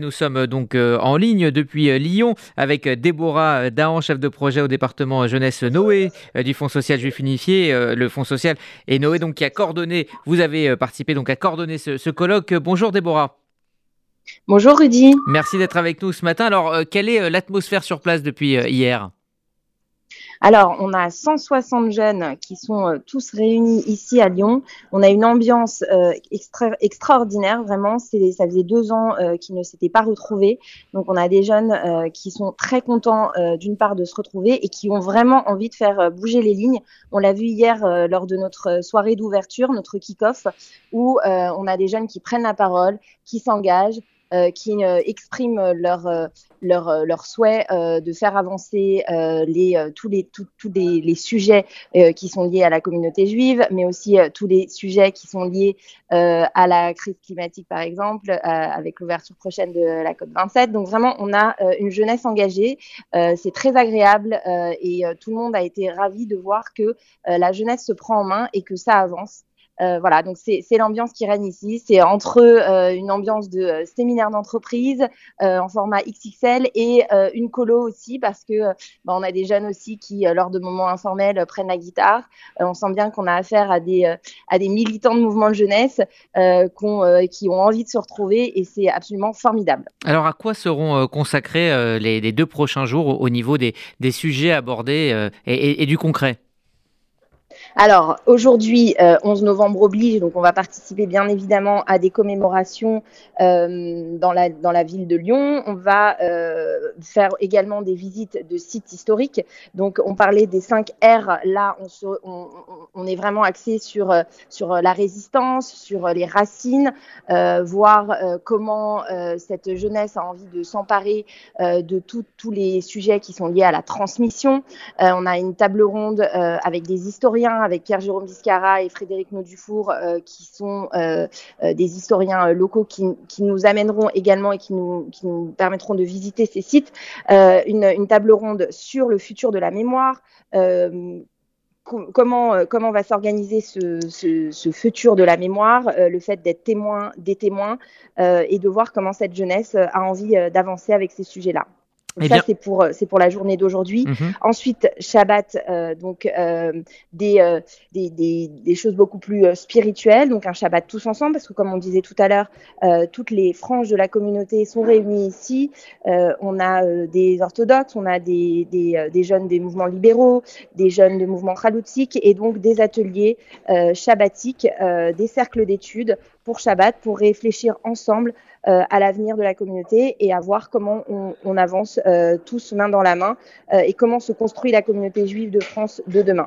Nous sommes donc en ligne depuis Lyon avec Déborah Dahan, chef de projet au département jeunesse Noé du Fonds social juif unifié, le Fonds social et Noé donc qui a coordonné, vous avez participé donc à coordonner ce, colloque. Bonjour Déborah. Bonjour Rudy. Merci d'être avec nous ce matin. Alors, quelle est l'atmosphère sur place depuis hier? Alors, on a 160 jeunes qui sont euh, tous réunis ici à Lyon. On a une ambiance euh, extraordinaire, vraiment. Ça faisait deux ans euh, qu'ils ne s'étaient pas retrouvés. Donc, on a des jeunes qui sont très contents, d'une part, de se retrouver et qui ont vraiment envie de faire bouger les lignes. On l'a vu hier lors de notre soirée d'ouverture, notre kick-off, où on a des jeunes qui prennent la parole, qui s'engagent, euh, qui euh, expriment leur euh, leur, leur souhait de faire avancer les tous les tous, tous les, les sujets qui sont liés à la communauté juive, mais aussi tous les sujets qui sont liés à la crise climatique par exemple, avec l'ouverture prochaine de la COP 27. Donc vraiment, on a une jeunesse engagée. C'est très agréable et tout le monde a été ravi de voir que la jeunesse se prend en main et que ça avance. Euh, voilà, donc c'est l'ambiance qui règne ici. C'est entre euh, une ambiance de euh, séminaire d'entreprise en format XXL et une colo aussi parce que bah, on a des jeunes aussi qui, lors de moments informels, prennent la guitare. on sent bien qu'on a affaire à des à des militants de mouvement de jeunesse qui ont envie de se retrouver et c'est absolument formidable. Alors à quoi seront consacrés les, deux prochains jours au, niveau des sujets abordés et du concret? Alors aujourd'hui, 11 euh, novembre oblige, donc on va participer bien évidemment à des commémorations euh, dans, la, ville de Lyon. On va euh, faire également des visites de sites historiques. Donc on parlait des 5 R, là on, est vraiment axé sur la résistance, sur les racines, voir comment cette jeunesse a envie de s'emparer de tous les sujets qui sont liés à la transmission. on a une table ronde avec des historiens avec Pierre-Jérôme Biscara et Frédéric Naudufour, euh, qui sont euh, euh, des historiens locaux qui, nous amèneront également et qui nous, permettront de visiter ces sites. Une, table ronde sur le futur de la mémoire. Comment, comment va s'organiser ce, futur de la mémoire, le fait d'être témoin des témoins et de voir comment cette jeunesse a envie d'avancer avec ces sujets-là. Eh ça, c'est pour, euh, c'est pour la journée d'aujourd'hui. Mhm. Ensuite, Shabbat, euh, donc euh, des, euh, des, des, des, choses beaucoup plus euh, spirituelles. Donc un Shabbat tous ensemble, parce que comme on disait tout à l'heure, toutes les franges de la communauté sont réunies ici. on a des orthodoxes, on a des, des, des, jeunes des mouvements libéraux, des jeunes de mouvements khaloutiques, et donc des ateliers shabbatiques, des cercles d'études pour Shabbat, pour réfléchir ensemble à l'avenir de la communauté et à voir comment on, on avance euh, tous main dans la main euh, et comment se construit la communauté juive de France de demain.